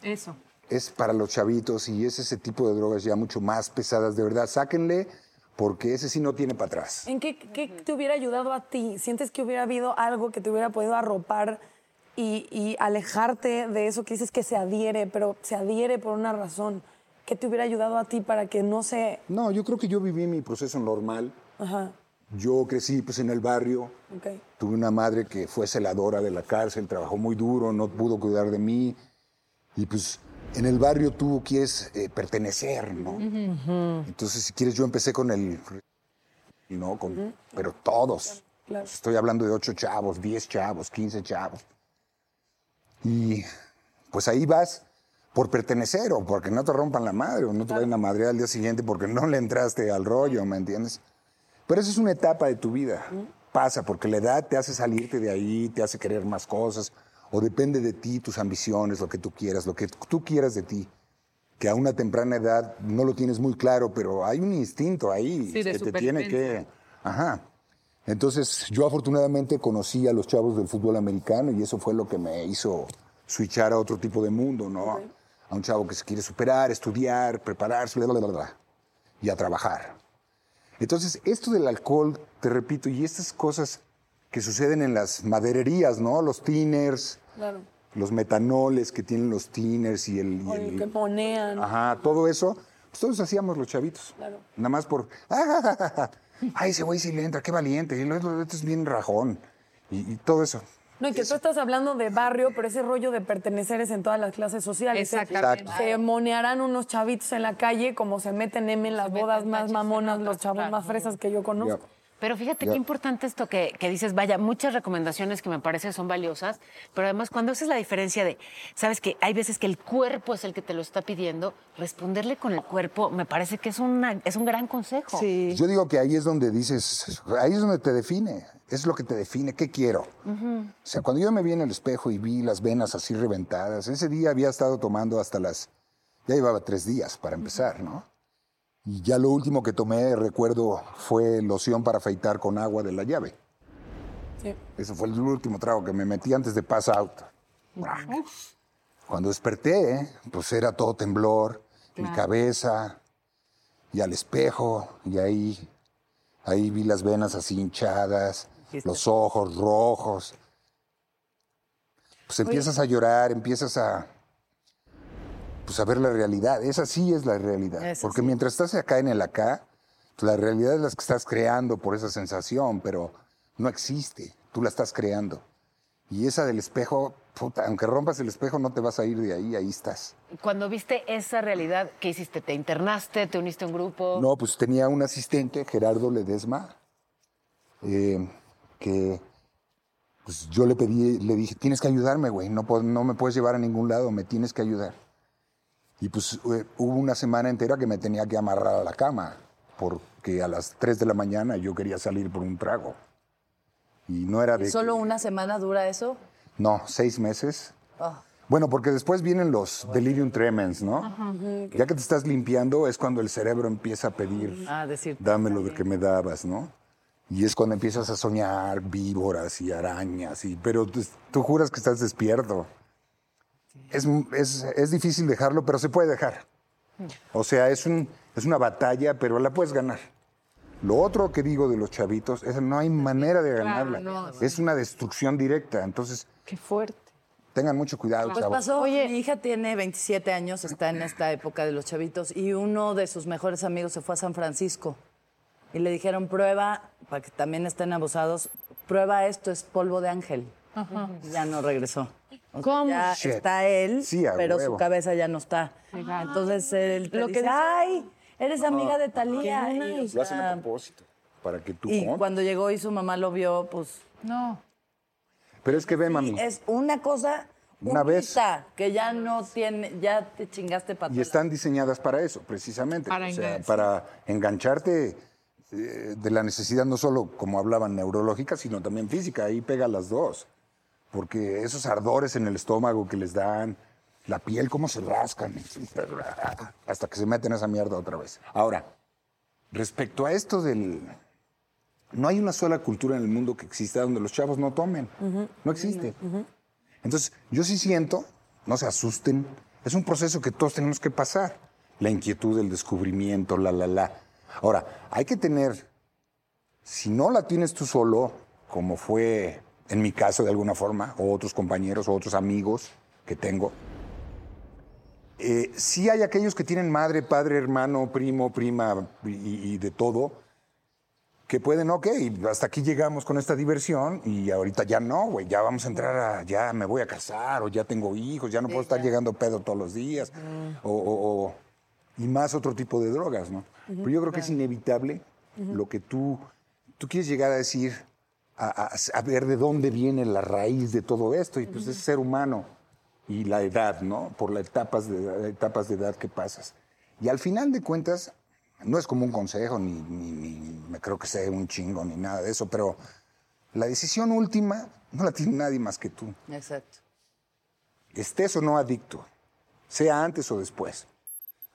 Eso. es para los chavitos y es ese tipo de drogas ya mucho más pesadas, de verdad. Sáquenle porque ese sí no tiene para atrás. ¿En qué, qué te hubiera ayudado a ti? ¿Sientes que hubiera habido algo que te hubiera podido arropar y, y alejarte de eso que dices que se adhiere, pero se adhiere por una razón? ¿Qué te hubiera ayudado a ti para que no se... No, yo creo que yo viví mi proceso normal. Ajá, Yo crecí pues en el barrio, ok. tuve una madre que fue celadora de la cárcel, trabajó muy duro, no pudo cuidar de mí. Y pues en el barrio tú quieres eh, pertenecer, ¿no? Entonces, si quieres, yo empecé con el... ¿no? Con, Pero todos. Claro. Estoy hablando de ocho chavos, diez chavos, quince chavos. Y pues ahí vas por pertenecer o porque no te rompan la madre o no te vayan a madrear al día siguiente porque no le entraste al rollo, ¿me entiendes? Pero esa es una etapa de tu vida. Pasa porque la edad te hace salirte de ahí, te hace querer más cosas o depende de ti, tus ambiciones, lo que tú quieras, lo que tú quieras de ti. Que a una temprana edad no lo tienes muy claro, pero hay un instinto ahí Sí, que te tiene que... Ajá. Entonces, yo afortunadamente conocí a los chavos del fútbol americano y eso fue lo que me hizo switchar a otro tipo de mundo, ¿no? A un chavo que se quiere superar, estudiar, prepararse, bla, bla, bla, bla, y a trabajar. Entonces, esto del alcohol, te repito, y estas cosas que suceden en las madererías, ¿no? Los tinners, Claro. los metanoles que tienen los tinners y el... y Oye, el- que ponean. Ajá, todo eso, pues todos hacíamos los chavitos. Claro. Nada más por, "Ah, ay, ese güey sí le entra, qué valiente, el este es bien rajón, y, y todo eso. No, y que tú estás hablando de barrio, pero ese rollo de pertenecer es en todas las clases sociales. ¿eh? Exactamente. Se monearán unos chavitos en la calle como se meten M en las bodas más mamonas, los chavos más fresas que yo conozco. Pero fíjate qué importante esto que, que dices, vaya, muchas recomendaciones que me parece son valiosas, pero además cuando haces la diferencia de, sabes que hay veces que el cuerpo es el que te lo está pidiendo, responderle con el cuerpo me parece que es, una, es un gran consejo. Sí. Yo digo que ahí es donde dices, ahí es donde te define, es lo que te define, ¿qué quiero? O sea, cuando yo me vi en el espejo y vi las venas así reventadas, ese día había estado tomando hasta las, ya llevaba tres días para empezar, ¿no? Y ya lo último que tomé, recuerdo, fue loción para afeitar con agua de la llave. Sí. Ese fue el último trago que me metí antes de pass out. Cuando desperté, pues era todo temblor, mi cabeza, y al espejo, y ahí, ahí vi las venas así hinchadas, los ojos rojos. Pues empiezas a llorar, empiezas a, pues a ver la realidad. Esa sí es la realidad. Esa Porque sí. mientras estás acá en el acá, pues la realidad es la que estás creando por esa sensación, pero no existe. Tú la estás creando. Y esa del espejo, puta, aunque rompas el espejo, no te vas a ir de ahí, ahí estás. Cuando viste esa realidad, ¿qué hiciste? ¿Te internaste? ¿Te uniste a un grupo? No, pues tenía un asistente, Gerardo Ledesma, eh, que pues yo le pedí, le dije, tienes que ayudarme, güey, no, no me puedes llevar a ningún lado, me tienes que ayudar. Y pues eh, hubo una semana entera que me tenía que amarrar a la cama, porque a las 3 de la mañana yo quería salir por un trago. Y no era de... ¿Solo una semana dura eso? No, seis meses. Ah. Bueno, porque después vienen los delirium tremens, ¿no? Ya que te estás limpiando es cuando el cerebro empieza a pedir, Ah, decir. dame lo de que me dabas, ¿no? Y es cuando empiezas a soñar víboras y arañas, y, pero tú, juras que estás despierto. Es, es- es difícil dejarlo, pero se puede dejar. O sea, es, un, es una batalla, pero la puedes ganar. Lo otro que digo de los chavitos es que no hay manera de ganarla. no, es una destrucción directa. Entonces, Qué fuerte. tengan mucho cuidado, Pues chavos. pasó, mi hija tiene 27 años, está en esta época de los chavitos, y uno de sus mejores amigos se fue a San Francisco. Y le dijeron, prueba, para que también estén abusados, prueba esto, es polvo de ángel. Y Ya no regresó. O sea, ¿Cómo? Ya Shit. está él, Sí, pero huevo. su cabeza ya no está. Entonces él te Lo que dice, dice- ay, eres amiga de Talía. Y, Lo hacen a propósito, para que tú y cuando llegó y su mamá lo vio, pues No. Pero es que ve, mami, es una cosa Una vez. que ya no tiene, ya te chingaste para y están diseñadas para eso, precisamente. Para o sea, para engancharte de la necesidad no solo, como hablaban, neurológica, sino también física. Ahí pega las dos. Porque esos ardores en el estómago que les dan, la piel, cómo se rascan, hasta que se meten esa mierda otra vez. Ahora, respecto a esto del... No hay una sola cultura en el mundo que exista donde los chavos no tomen. No existe. Entonces, yo sí siento, no se asusten, es un proceso que todos tenemos que pasar. La inquietud, el descubrimiento, la, la, la. Ahora, hay que tener, si no la tienes tú solo, como fue en mi caso de alguna forma, o otros compañeros o otros amigos que tengo, eh, sí hay aquellos que tienen madre, padre, hermano, primo, prima y, y de todo, que pueden, ok, hasta aquí llegamos con esta diversión y ahorita ya no, güey, ya vamos a entrar a, ya me voy a casar o ya tengo hijos, ya no puedo estar llegando pedo todos los días, o, o- o- y más otro tipo de drogas, ¿no? Pero yo creo que es inevitable lo que tú, tú quieres llegar a decir, a, a- a ver de dónde viene la raíz de todo esto, y pues es ser humano y la edad, ¿no? Por las etapas de, etapas de edad que pasas. Y al final de cuentas, no es como un consejo, ni, ni- ni me creo que sea un chingo, ni nada de eso, pero la decisión última no la tiene nadie más que tú. Exacto. Estés o no adicto, sea antes o después.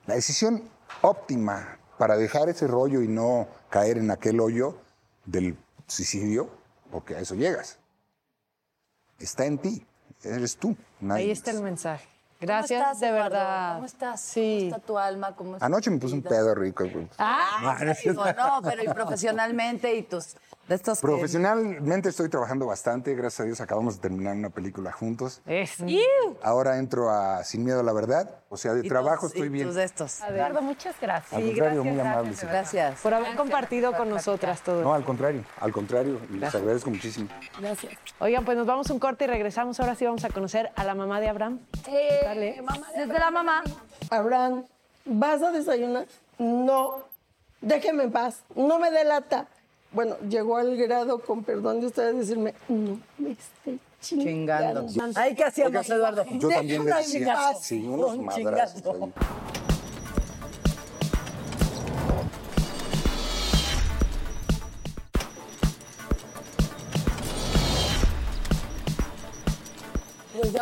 La decisión óptima para dejar ese rollo y no caer en aquel hoyo del suicidio, porque a eso llegas, está en ti, eres tú. nadie Ahí está más. el mensaje. ¿Cómo Gracias, estás, de Eduardo? verdad. ¿Cómo estás? Sí. ¿Cómo está tu alma? ¿Cómo está Anoche me puse un pedo rico. Ah, No, cierto. no, pero y profesionalmente y tus de estos que- Profesionalmente estoy trabajando bastante, gracias a Dios acabamos de terminar una película juntos. Es. Ahora entro a Sin Miedo a la Verdad, o sea, de trabajo tus- estoy y bien. tus de estos. Eduardo, muchas gracias. Al contrario, muy amable. sí. Gracias. Por haber compartido con nosotras todo. No, al contrario, al contrario, y les agradezco muchísimo. Gracias. Oigan, pues nos vamos un corte y regresamos. Ahora sí vamos a conocer a la mamá de Abraham. Dale. Desde la mamá. Abraham, ¿vas a desayunar? No, déjeme en paz, no me delata. Bueno, llegó al grado, con perdón de ustedes, decirme, no me esté chingando. Chingando. Ay, ¿qué hacíamos, Eduardo? Yo también le decía, sí, unos Un madrazos ahí.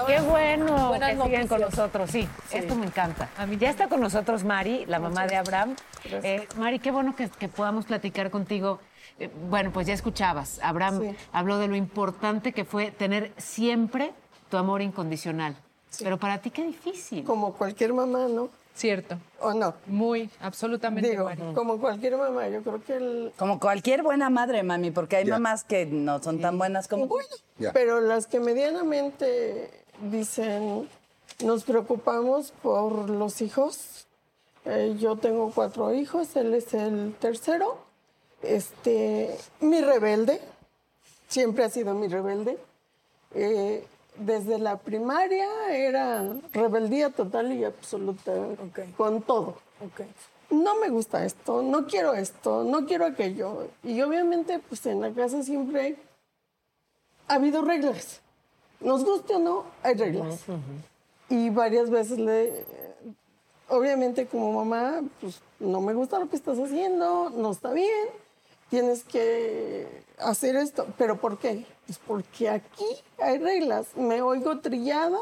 Qué bueno Buenas que siguen con nosotros, sí, esto me encanta. Ya está con nosotros Mari, la mamá de Abraham. Eh, Mari, qué bueno que, que podamos platicar contigo. Eh, bueno, pues ya escuchabas, Abraham Sí. habló de lo importante que fue tener siempre tu amor incondicional. Pero para ti qué difícil. Como cualquier mamá, ¿no? Cierto. ¿O no? Muy, absolutamente. Digo, como cualquier mamá, yo creo que el... Como cualquier buena madre, mami, porque hay Ya. mamás que no son tan buenas como. Bueno, Ya. pero las que medianamente dicen, nos preocupamos por los hijos. Eh, yo tengo cuatro hijos, él es el tercero. Este, mi rebelde, siempre ha sido mi rebelde. Eh, desde la primaria era rebeldía total y absoluta, con todo. No me gusta esto, no quiero esto, no quiero aquello. Y obviamente, pues en la casa siempre ha habido reglas. Nos guste o no, hay reglas. Y varias veces le obviamente como mamá, pues no me gusta lo que estás haciendo, no está bien, tienes que hacer esto. ¿Pero por qué? Pues porque aquí hay reglas. Me oigo trillada,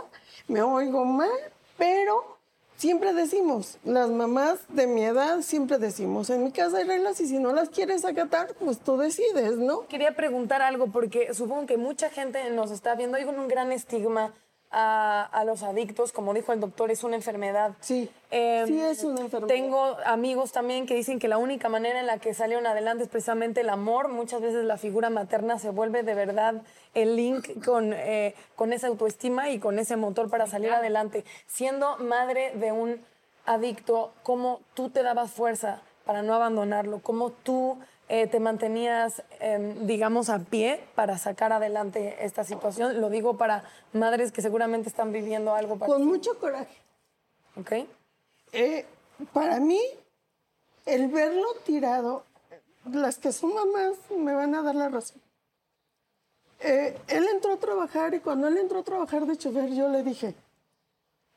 me oigo mal, pero siempre decimos, las mamás de mi edad siempre decimos, en mi casa hay reglas y si no las quieres acatar, pues tú decides, ¿no? Quería preguntar algo porque supongo que mucha gente nos está viendo. Hay un gran estigma a, a los adictos, como dijo el doctor, es una enfermedad. Sí, Em, sí es una enfermedad. Tengo amigos también que dicen que la única manera en la que salieron adelante es precisamente el amor. Muchas veces la figura materna se vuelve de verdad el link con, eh, con esa autoestima y con ese motor para salir adelante. Siendo madre de un adicto, ¿cómo tú te dabas fuerza para no abandonarlo? ¿Cómo tú eh, te mantenías, em, digamos, a pie para sacar adelante esta situación? Lo digo para madres que seguramente están viviendo algo Con mucho coraje. ¿Ok? Eh, para mí, el verlo tirado, las que son mamás me van a dar la razón. Eh, él entró a trabajar y cuando él entró a trabajar de chofer, yo le dije,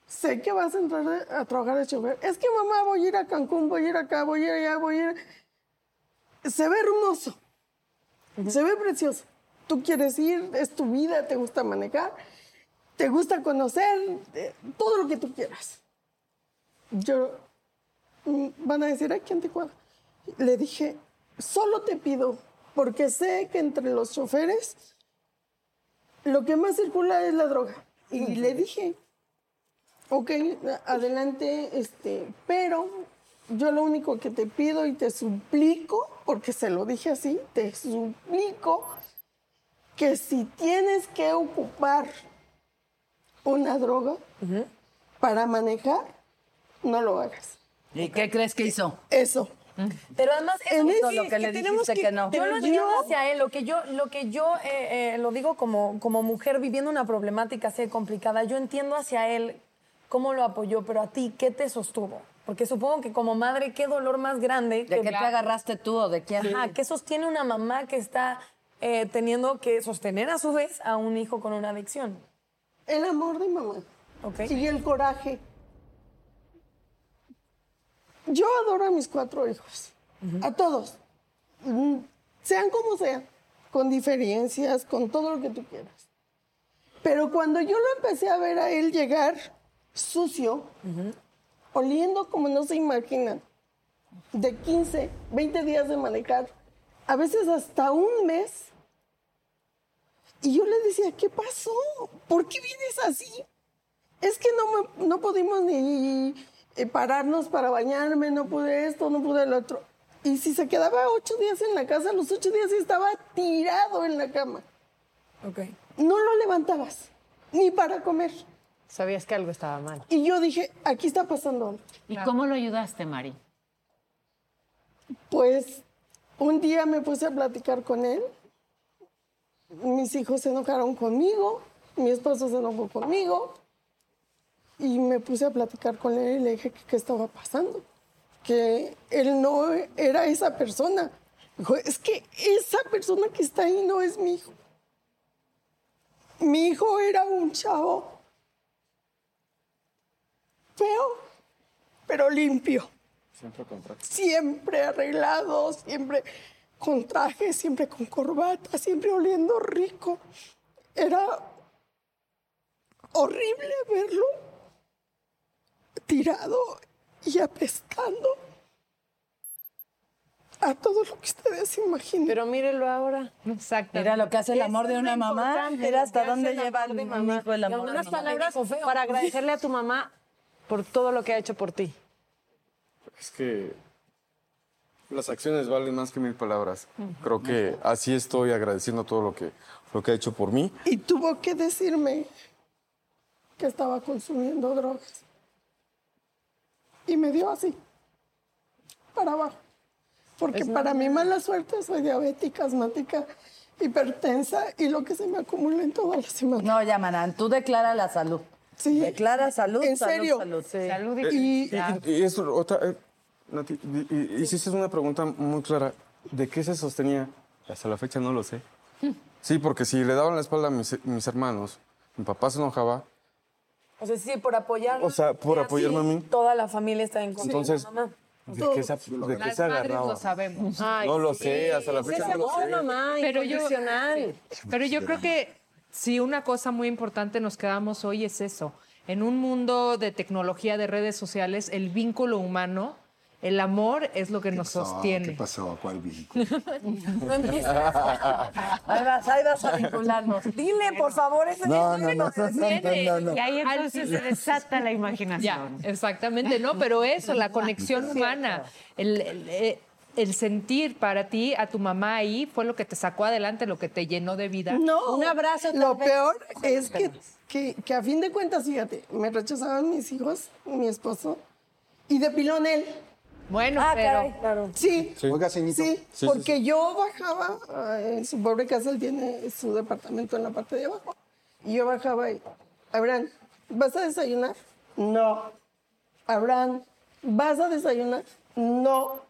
sé que vas a entrar a trabajar de chofer. Es que mamá, voy a ir a Cancún, voy a ir acá, voy a ir allá, voy a ir... Se ve hermoso, se ve precioso. Tú quieres ir, es tu vida, te gusta manejar, te gusta conocer, eh, todo lo que tú quieras yo mm, van a decir aquí anticuada. Le dije, solo te pido, porque sé que entre los choferes lo que más circula es la droga. Y le dije, ok, adelante, este, pero yo lo único que te pido y te suplico, porque se lo dije así, te suplico que si tienes que ocupar una droga para manejar, no lo hagas. ¿Y qué crees que hizo? Eso. Pero además En eso ese- lo que le dijiste que no. Yo lo entiendo hacia él, lo que yo, lo que yo eh, eh, lo digo como, como mujer viviendo una problemática así complicada, yo entiendo hacia él cómo lo apoyó, pero a ti, ¿qué te sostuvo? Porque supongo que como madre, qué dolor más grande. ¿De qué te agarraste tú o de quién? Ajá, ¿qué sostiene una mamá que está eh, teniendo que sostener a su vez a un hijo con una adicción? El amor de mamá. Ok. Y el coraje. Yo adoro a mis cuatro hijos. A todos. Mm, Sean como sean. Con diferencias, con todo lo que tú quieras. Pero cuando yo lo empecé a ver a él llegar sucio, oliendo como no se imaginan, de 15, 20 días de manejar, a veces hasta un mes, y yo le decía, ¿qué pasó? ¿Por qué vienes así? Es que no, me- no pudimos ni eh, pararnos para bañarme, no pude esto, no pude el otro. Y si se quedaba ocho días en la casa, los ocho días estaba tirado en la cama. Ok. No lo levantabas, ni para comer. Sabías que algo estaba mal. Y yo dije, aquí está pasando algo. ¿Y cómo lo ayudaste, Mari? Pues un día me puse a platicar con él. Mis hijos se enojaron conmigo, mi esposo se enojó conmigo. Y me puse a platicar con él y le dije que qué estaba pasando. Que él no era esa persona. Dijo, es que esa persona que está ahí no es mi hijo. Mi hijo era un chavo feo, pero limpio Siempre contrato. siempre arreglado, siempre con traje, siempre con corbata, siempre oliendo rico. Era horrible verlo tirado y apestando a todo lo que ustedes imaginan. Pero mírelo ahora. Exacto. Mira lo que hace el amor de una mamá. lo hasta dónde el lleva amor de un mamá. hijo el amor Unas palabras para agradecerle a tu mamá por todo lo que ha hecho por ti. Es que las acciones valen más que mil palabras. Creo que así estoy agradeciendo todo lo que, lo que ha hecho por mí. Y tuvo que decirme que estaba consumiendo drogas. Y me dio así, para abajo. Porque para mi mala suerte soy diabética, asmática, hipertensa y lo que se me acumula en toda la semana. No, llamarán. Tú declara la salud. Sí. Declara salud, ¿En salud, serio? salud. Salud y Eh, Y- y, y eso, otra, eh, Nati, y- y- hiciste una pregunta muy clara. ¿De qué se sostenía? Hasta la fecha no lo sé. Sí, porque si le daban la espalda a mis, mis hermanos, mi papá se enojaba, O sea, sí, por apoyar. O sea, por apoyarme a mí. Toda la familia está en contra Entonces, de mamá. ¿de qué se, de qué se agarraba? lo sabemos. no lo sé, hasta la fecha no lo sé. mamá, Pero yo, pero yo creo que si una cosa muy importante nos quedamos hoy es eso. En un mundo de tecnología, de redes sociales, el vínculo humano, el amor es lo que nos No, ¿Qué sostiene. pasó? ¿Cuál vínculo? No empieces. Ahí vas, ahí vas a vincularnos. Dile, por favor, ese No, no, no, no, no, no. Y ahí entonces se desata la Ya, imaginación. exactamente, ¿no? Pero eso, la conexión humana, el, el- eh, el sentir para ti a tu mamá ahí fue lo que te sacó adelante, lo que te llenó de vida. No. Un abrazo, Lo vez. peor es que, que, que a fin de cuentas, fíjate, me rechazaban mis hijos, mi esposo, y de pilón él. Bueno, Ah, pero caray, claro. Sí. Oiga. Sí, Sí, sí, porque yo bajaba, ah, en su pobre casa, él tiene su departamento en la parte de abajo. Y yo bajaba y, Abraham, ¿vas a desayunar? No. Abraham, ¿vas a desayunar? No.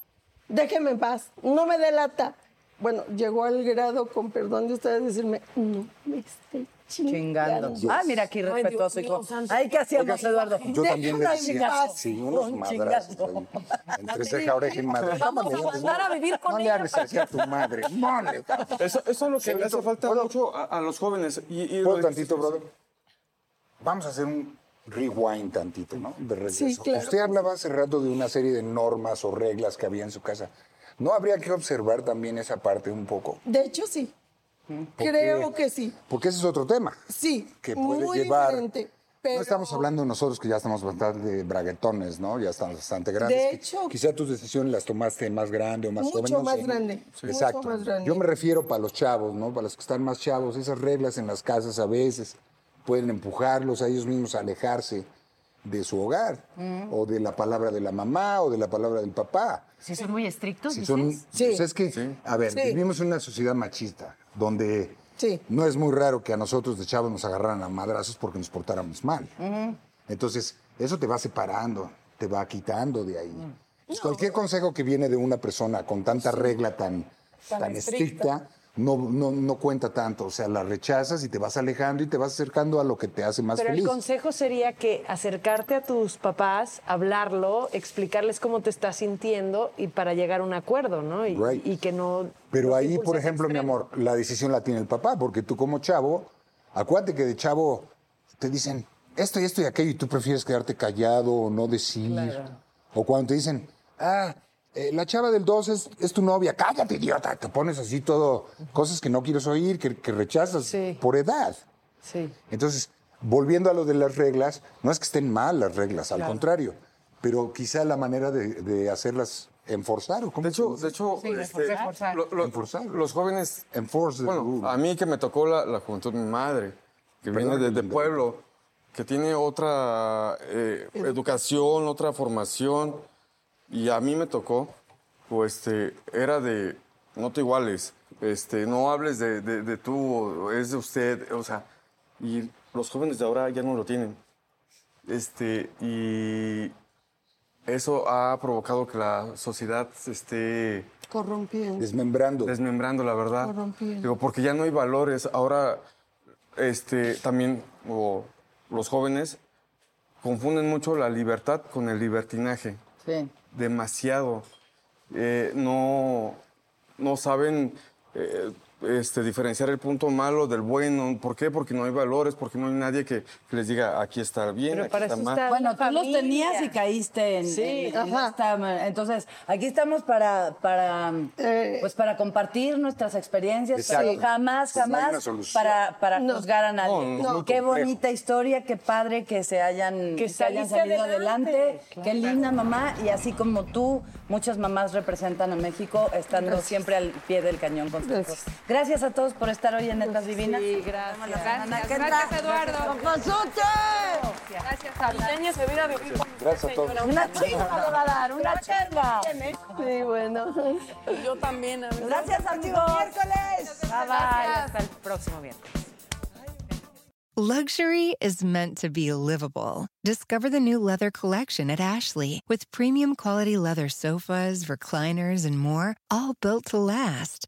Déjeme en paz, no me delata. Bueno, llegó al grado, con perdón de ustedes, decirme, no me esté Chingando. chingando. Ah, mira, aquí Ay, respetuoso, hijo. Ay, ¿qué hacíamos, Eduardo? Yo también le decía, sí, unos Un madrazos entre ceja, oreja y madre. Vamos a mandar a vivir con No le ella hables así a tu madre. No le Eso, eso es lo que le hace falta ¿puedo? mucho a, a los jóvenes. Y, y ¿Puedo lo- tantito, brother? Vamos a hacer un rewind tantito, ¿no? De regreso. Sí, claro. Usted hablaba hace rato de una serie de normas o reglas que había en su casa. ¿No habría que observar también esa parte un poco? De hecho, sí. ¿Por Creo que sí. Porque ese es otro tema. Sí, Que puede muy llevar- diferente. Pero... No estamos hablando nosotros que ya estamos bastante braguetones, ¿no? Ya estamos bastante grandes. De hecho- quizá tus decisiones las tomaste más grande o más Mucho joven. no más sé. grande, mucho Exacto. más grande. Yo me refiero para los chavos, ¿no? Para los que están más chavos, esas reglas en las casas a veces pueden empujarlos a ellos mismos a alejarse de su hogar Mm. o de la palabra de la mamá o de la palabra del papá. Si son muy estrictos, Si dices. son, Sí. pues es que, a ver, Sí. vivimos en una sociedad machista donde Sí. no es muy raro que a nosotros de chavos nos agarraran a madrazos porque nos portáramos mal. Entonces, eso te va separando, te va quitando de ahí. Entonces, cualquier consejo que viene de una persona con tanta regla tan, Tan tan estricta. estricta, no, no, no cuenta tanto. O sea, la rechazas y te vas alejando y te vas acercando a lo que te hace más Pero feliz. el consejo sería que acercarte a tus papás, hablarlo, explicarles cómo te estás sintiendo y para llegar a un acuerdo, ¿no? Y, Right. y que no. Pero ahí, por ejemplo, mi amor, la decisión la tiene el papá, porque tú como chavo, acuérdate que de chavo te dicen esto y esto y aquello y tú prefieres quedarte callado o no decir. O cuando te dicen, ah, eh, la chava del 2 es, es tu novia, cállate, idiota, te pones así todo, cosas que no quieres oír, que, que rechazas Sí. por edad. Sí. Entonces, volviendo a lo de las reglas, no es que estén mal las reglas, al contrario, pero quizá la manera de, de hacerlas enforzar o cómo De hecho, de hecho Sí, este, reforzar. lo- lo- Enforzar. los jóvenes Enforce the Bueno, a mí que me tocó la, la juventud de mi madre, que viene Perdón, de, pueblo, que tiene otra eh, educación, otra formación, y a mí me tocó, pues este, era de no te iguales, este, no hables de, de- de tú, o es de usted, o sea, y los jóvenes de ahora ya no lo tienen. Este, y eso ha provocado que la sociedad se esté Corrompiendo. Desmembrando. desmembrando, la verdad. Corrompiendo. Digo, porque ya no hay valores. Ahora, este, también o, los jóvenes confunden mucho la libertad con el libertinaje. Sí. Demasiado. Eh, no, no saben eh, este, diferenciar el punto malo del bueno. ¿Por qué? Porque no hay valores, porque no hay nadie que, que les diga aquí está bien, Pero aquí para está eso mal. está Bueno, tú los tenías y caíste en, Sí, en- en ajá. esta- Entonces, aquí estamos para, para, Eh. pues para compartir nuestras experiencias, Exacto. pero jamás, Pues no jamás para, para No. juzgar a nadie. No, Qué complejo. bonita historia, qué padre que se hayan, Que que hayan salido adelante. adelante. Qué linda mamá. Y así como tú, muchas mamás representan a México estando siempre al pie del cañón con sus Gracias. Hijos. Gracias a todos por estar hoy en Netas Divinas. Sí, gracias. Ana, ¿qué Gracias. Eduardo. ¡Papazote! Gracias, Ana. Enséñese a a vivir con Gracias a todos. Una chinga le va a dar, una chinga. Sí, bueno. Yo también. Gracias, amigos. Miércoles. Bye, bye. Hasta el próximo viernes. Luxury is meant to be livable. Discover the new leather collection at Ashley with premium quality leather sofas, recliners, and more, all built to last.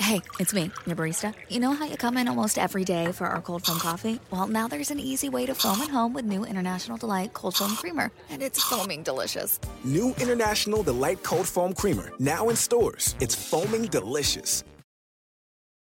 Hey, it's me, your barista. You know how you come in almost every day for our cold foam coffee? Well, now there's an easy way to foam at home with new International Delight Cold Foam Creamer, and it's foaming delicious. New International Delight Cold Foam Creamer, now in stores. It's foaming delicious.